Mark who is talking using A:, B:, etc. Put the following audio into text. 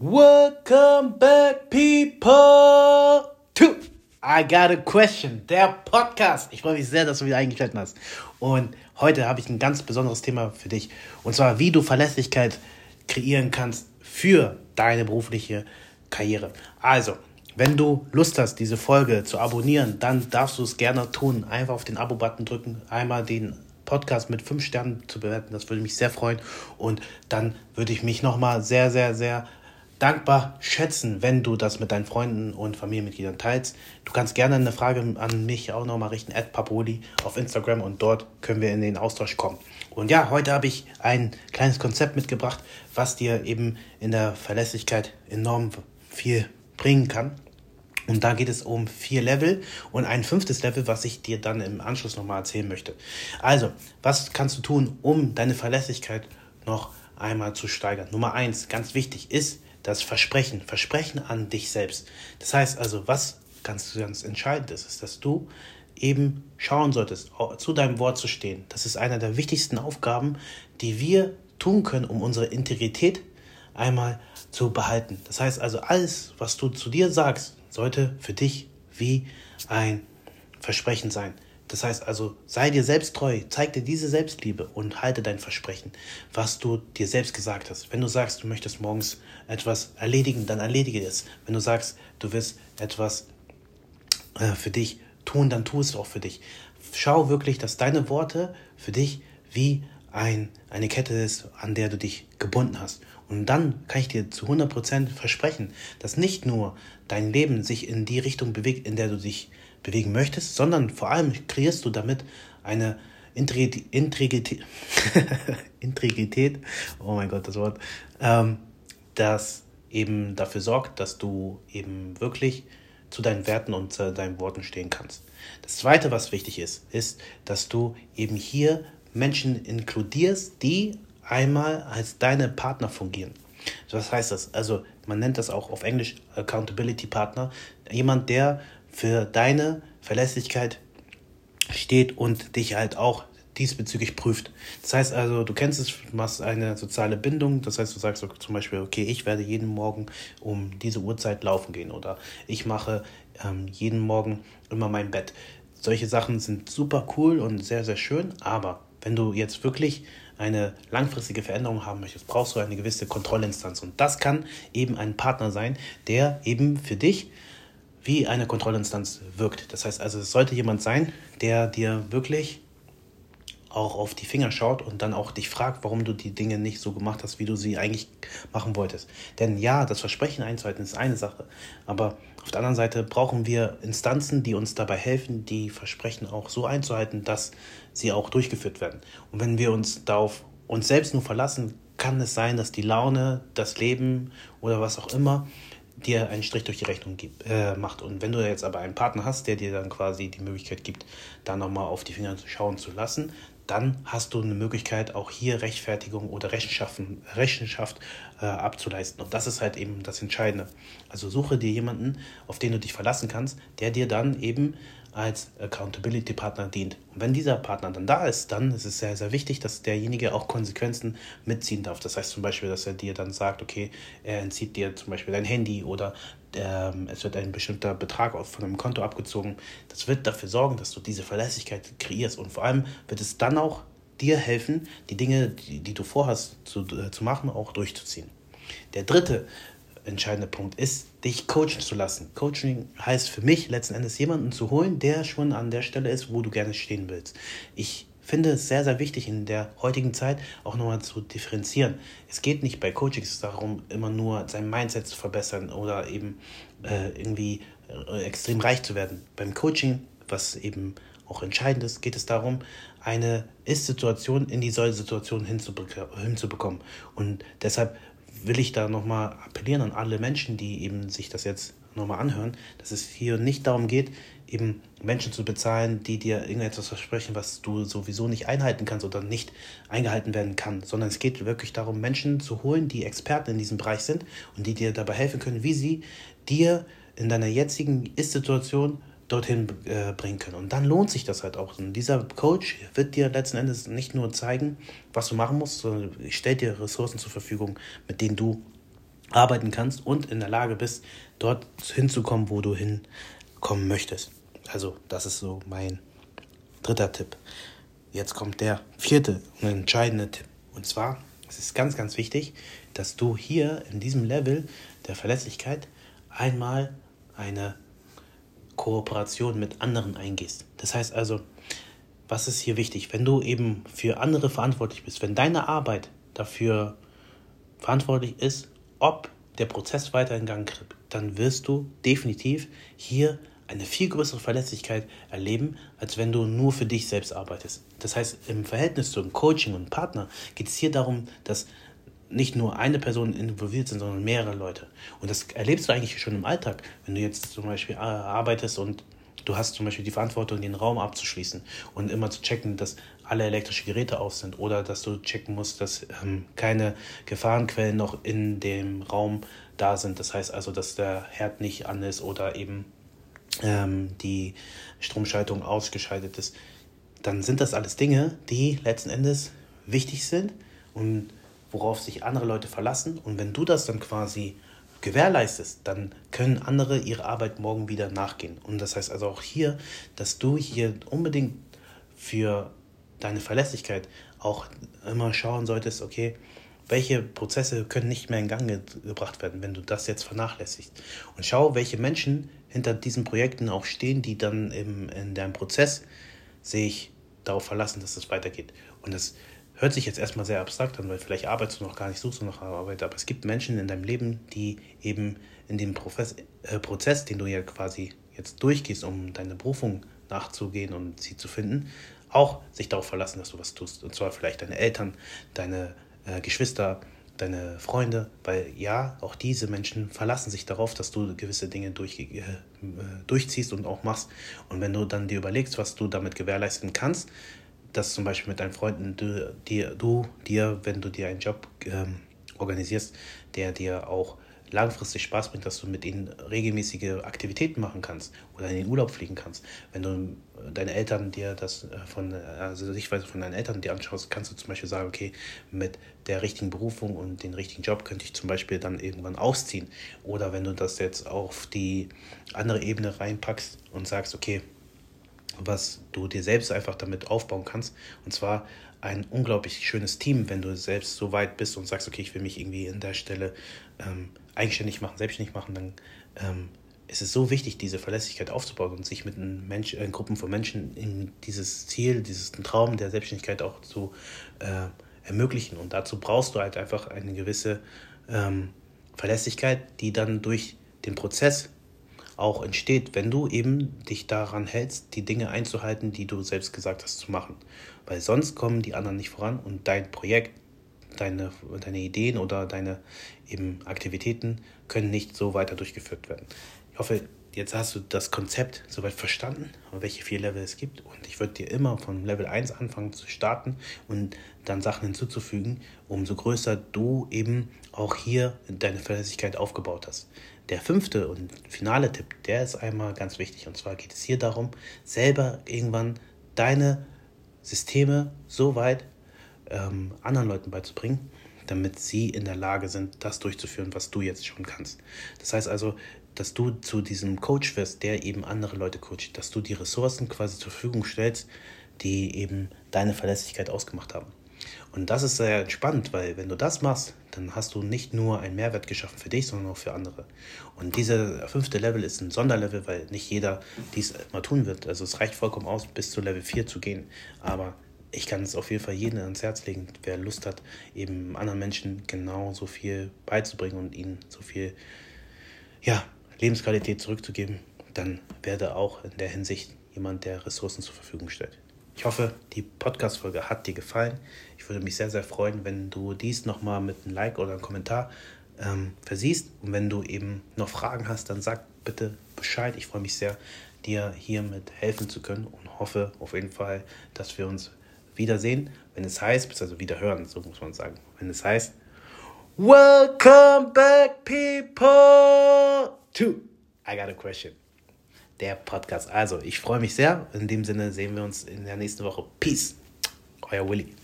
A: Welcome back, people, to I Got a Question, der Podcast. Ich freue mich sehr, dass du wieder eingeschaltet hast. Und heute habe ich ein ganz besonderes Thema für dich. Und zwar, wie du Verlässlichkeit kreieren kannst für deine berufliche Karriere. Also, wenn du Lust hast, diese Folge zu abonnieren, dann darfst du es gerne tun. Einfach auf den Abo-Button drücken, einmal den Podcast mit fünf Sternen zu bewerten. Das würde mich sehr freuen. Und dann würde ich mich nochmal sehr, sehr, sehr dankbar schätzen, wenn du das mit deinen Freunden und Familienmitgliedern teilst. Du kannst gerne eine Frage an mich auch nochmal richten, at Papoli auf Instagram und dort können wir in den Austausch kommen. Und ja, heute habe ich ein kleines Konzept mitgebracht, was dir eben in der Verlässlichkeit enorm viel bringen kann. Und da geht es um vier Level und ein fünftes Level, was ich dir dann im Anschluss nochmal erzählen möchte. Also, was kannst du tun, um deine Verlässlichkeit noch einmal zu steigern? Nummer eins, ganz wichtig, ist das Versprechen. Versprechen an dich selbst. Das heißt also, was ganz, ganz entscheidend ist, ist, dass du eben schauen solltest, zu deinem Wort zu stehen. Das ist einer der wichtigsten Aufgaben, die wir tun können, um unsere Integrität einmal zu behalten. Das heißt also, alles, was du zu dir sagst, sollte für dich wie ein Versprechen sein. Das heißt also, sei dir selbst treu, zeig dir diese Selbstliebe und halte dein Versprechen, was du dir selbst gesagt hast. Wenn du sagst, du möchtest morgens etwas erledigen, dann erledige es. Wenn du sagst, du wirst etwas äh, für dich tun, dann tu es auch für dich. Schau wirklich, dass deine Worte für dich wie ein, eine Kette ist, an der du dich gebunden hast. Und dann kann ich dir zu 100% versprechen, dass nicht nur dein Leben sich in die Richtung bewegt, in der du dich bewegen möchtest, sondern vor allem kreierst du damit eine Integrität, oh mein Gott, das Wort, ähm, das eben dafür sorgt, dass du eben wirklich zu deinen Werten und zu deinen Worten stehen kannst. Das Zweite, was wichtig ist, ist, dass du eben hier Menschen inkludierst, die einmal als deine Partner fungieren. Was heißt das? Also man nennt das auch auf Englisch Accountability Partner. Jemand, der für deine Verlässlichkeit steht und dich halt auch diesbezüglich prüft. Das heißt also, du kennst es, du machst eine soziale Bindung, das heißt, du sagst zum Beispiel, okay, ich werde jeden Morgen um diese Uhrzeit laufen gehen oder ich mache ähm, jeden Morgen immer mein Bett. Solche Sachen sind super cool und sehr, sehr schön, aber wenn du jetzt wirklich eine langfristige Veränderung haben möchtest, brauchst du eine gewisse Kontrollinstanz. Und das kann eben ein Partner sein, der eben für dich wie eine Kontrollinstanz wirkt. Das heißt also, es sollte jemand sein, der dir wirklich auch auf die Finger schaut und dann auch dich fragt, warum du die Dinge nicht so gemacht hast, wie du sie eigentlich machen wolltest. Denn ja, das Versprechen einzuhalten ist eine Sache, aber auf der anderen Seite brauchen wir Instanzen, die uns dabei helfen, die Versprechen auch so einzuhalten, dass sie auch durchgeführt werden. Und wenn wir uns darauf uns selbst nur verlassen, kann es sein, dass die Laune, das Leben oder was auch immer dir einen Strich durch die Rechnung gibt, äh, macht. Und wenn du jetzt aber einen Partner hast, der dir dann quasi die Möglichkeit gibt, da nochmal auf die Finger schauen zu lassen, dann hast du eine Möglichkeit, auch hier Rechtfertigung oder Rechenschaft, Rechenschaft äh, abzuleisten. Und das ist halt eben das Entscheidende. Also suche dir jemanden, auf den du dich verlassen kannst, der dir dann eben als Accountability Partner dient. Und wenn dieser Partner dann da ist, dann ist es sehr, sehr wichtig, dass derjenige auch Konsequenzen mitziehen darf. Das heißt zum Beispiel, dass er dir dann sagt, okay, er entzieht dir zum Beispiel dein Handy oder ähm, es wird ein bestimmter Betrag von einem Konto abgezogen. Das wird dafür sorgen, dass du diese Verlässlichkeit kreierst. Und vor allem wird es dann auch dir helfen, die Dinge, die, die du vorhast zu, äh, zu machen, auch durchzuziehen. Der dritte entscheidende Punkt ist, dich coachen zu lassen. Coaching heißt für mich letzten Endes jemanden zu holen, der schon an der Stelle ist, wo du gerne stehen willst. Ich finde es sehr, sehr wichtig in der heutigen Zeit auch nochmal zu differenzieren. Es geht nicht bei Coachings darum, immer nur sein Mindset zu verbessern oder eben äh, irgendwie äh, extrem reich zu werden. Beim Coaching, was eben auch entscheidend ist, geht es darum, eine Ist-Situation in die Soll-Situation hinzubekommen. Und deshalb will ich da nochmal appellieren an alle Menschen, die eben sich das jetzt nochmal anhören, dass es hier nicht darum geht, eben Menschen zu bezahlen, die dir irgendetwas versprechen, was du sowieso nicht einhalten kannst oder nicht eingehalten werden kann, sondern es geht wirklich darum, Menschen zu holen, die Experten in diesem Bereich sind und die dir dabei helfen können, wie sie dir in deiner jetzigen Ist-Situation dorthin äh, bringen können. Und dann lohnt sich das halt auch. Und dieser Coach wird dir letzten Endes nicht nur zeigen, was du machen musst, sondern stellt dir Ressourcen zur Verfügung, mit denen du arbeiten kannst und in der Lage bist, dort hinzukommen, wo du hinkommen möchtest. Also, das ist so mein dritter Tipp. Jetzt kommt der vierte und entscheidende Tipp. Und zwar, es ist ganz, ganz wichtig, dass du hier in diesem Level der Verlässlichkeit einmal eine Kooperation mit anderen eingehst. Das heißt also, was ist hier wichtig? Wenn du eben für andere verantwortlich bist, wenn deine Arbeit dafür verantwortlich ist, ob der Prozess weiter in Gang kriegt, dann wirst du definitiv hier eine viel größere Verlässlichkeit erleben, als wenn du nur für dich selbst arbeitest. Das heißt, im Verhältnis zum Coaching und Partner geht es hier darum, dass nicht nur eine Person involviert sind, sondern mehrere Leute. Und das erlebst du eigentlich schon im Alltag, wenn du jetzt zum Beispiel äh, arbeitest und du hast zum Beispiel die Verantwortung, den Raum abzuschließen und immer zu checken, dass alle elektrische Geräte aus sind oder dass du checken musst, dass ähm, keine Gefahrenquellen noch in dem Raum da sind. Das heißt also, dass der Herd nicht an ist oder eben ähm, die Stromschaltung ausgeschaltet ist. Dann sind das alles Dinge, die letzten Endes wichtig sind und worauf sich andere Leute verlassen. Und wenn du das dann quasi gewährleistest, dann können andere ihre Arbeit morgen wieder nachgehen. Und das heißt also auch hier, dass du hier unbedingt für deine Verlässlichkeit auch immer schauen solltest, okay, welche Prozesse können nicht mehr in Gang ge gebracht werden, wenn du das jetzt vernachlässigst. Und schau, welche Menschen hinter diesen Projekten auch stehen, die dann im, in deinem Prozess sich darauf verlassen, dass es weitergeht. Und das hört sich jetzt erstmal sehr abstrakt an, weil vielleicht arbeitest du noch gar nicht, suchst du noch Arbeit, aber es gibt Menschen in deinem Leben, die eben in dem Profes äh, Prozess, den du ja quasi jetzt durchgehst, um deine Berufung nachzugehen und sie zu finden, auch sich darauf verlassen, dass du was tust. Und zwar vielleicht deine Eltern, deine äh, Geschwister, deine Freunde, weil ja, auch diese Menschen verlassen sich darauf, dass du gewisse Dinge durch, äh, durchziehst und auch machst. Und wenn du dann dir überlegst, was du damit gewährleisten kannst, dass zum Beispiel mit deinen Freunden du dir, du, dir wenn du dir einen Job ähm, organisierst, der dir auch langfristig Spaß bringt, dass du mit ihnen regelmäßige Aktivitäten machen kannst oder in den Urlaub fliegen kannst. Wenn du äh, deine Eltern dir das äh, von, also Sichtweise von deinen Eltern dir anschaust, kannst du zum Beispiel sagen, okay, mit der richtigen Berufung und den richtigen Job könnte ich zum Beispiel dann irgendwann ausziehen. Oder wenn du das jetzt auf die andere Ebene reinpackst und sagst, okay, was du dir selbst einfach damit aufbauen kannst. Und zwar ein unglaublich schönes Team, wenn du selbst so weit bist und sagst, okay, ich will mich irgendwie in der Stelle ähm, eigenständig machen, selbstständig machen, dann ähm, ist es so wichtig, diese Verlässlichkeit aufzubauen und sich mit einem Mensch, äh, Gruppen von Menschen in dieses Ziel, diesen Traum der Selbstständigkeit auch zu äh, ermöglichen. Und dazu brauchst du halt einfach eine gewisse ähm, Verlässlichkeit, die dann durch den Prozess auch entsteht, wenn du eben dich daran hältst, die Dinge einzuhalten, die du selbst gesagt hast zu machen. Weil sonst kommen die anderen nicht voran und dein Projekt, deine, deine Ideen oder deine eben Aktivitäten können nicht so weiter durchgeführt werden. Ich hoffe, jetzt hast du das Konzept soweit verstanden, welche vier Level es gibt. Und ich würde dir immer von Level 1 anfangen zu starten und dann Sachen hinzuzufügen, umso größer du eben auch hier deine Verlässlichkeit aufgebaut hast. Der fünfte und finale Tipp, der ist einmal ganz wichtig. Und zwar geht es hier darum, selber irgendwann deine Systeme so weit ähm, anderen Leuten beizubringen, damit sie in der Lage sind, das durchzuführen, was du jetzt schon kannst. Das heißt also, dass du zu diesem Coach wirst, der eben andere Leute coacht, dass du die Ressourcen quasi zur Verfügung stellst, die eben deine Verlässlichkeit ausgemacht haben. Und das ist sehr entspannt, weil wenn du das machst, dann hast du nicht nur einen Mehrwert geschaffen für dich, sondern auch für andere. Und dieser fünfte Level ist ein Sonderlevel, weil nicht jeder dies mal tun wird. Also es reicht vollkommen aus, bis zu Level 4 zu gehen. Aber ich kann es auf jeden Fall jedem ans Herz legen, wer Lust hat, eben anderen Menschen genau so viel beizubringen und ihnen so viel ja, Lebensqualität zurückzugeben, dann werde auch in der Hinsicht jemand, der Ressourcen zur Verfügung stellt. Ich hoffe, die Podcast-Folge hat dir gefallen. Ich würde mich sehr, sehr freuen, wenn du dies nochmal mit einem Like oder einem Kommentar ähm, versiehst. Und wenn du eben noch Fragen hast, dann sag bitte Bescheid. Ich freue mich sehr, dir hiermit helfen zu können und hoffe auf jeden Fall, dass wir uns wiedersehen, wenn es heißt, also wieder hören, so muss man sagen, wenn es heißt, Welcome back, people, to I Got a Question der Podcast. Also, ich freue mich sehr. In dem Sinne sehen wir uns in der nächsten Woche. Peace. Euer Willi.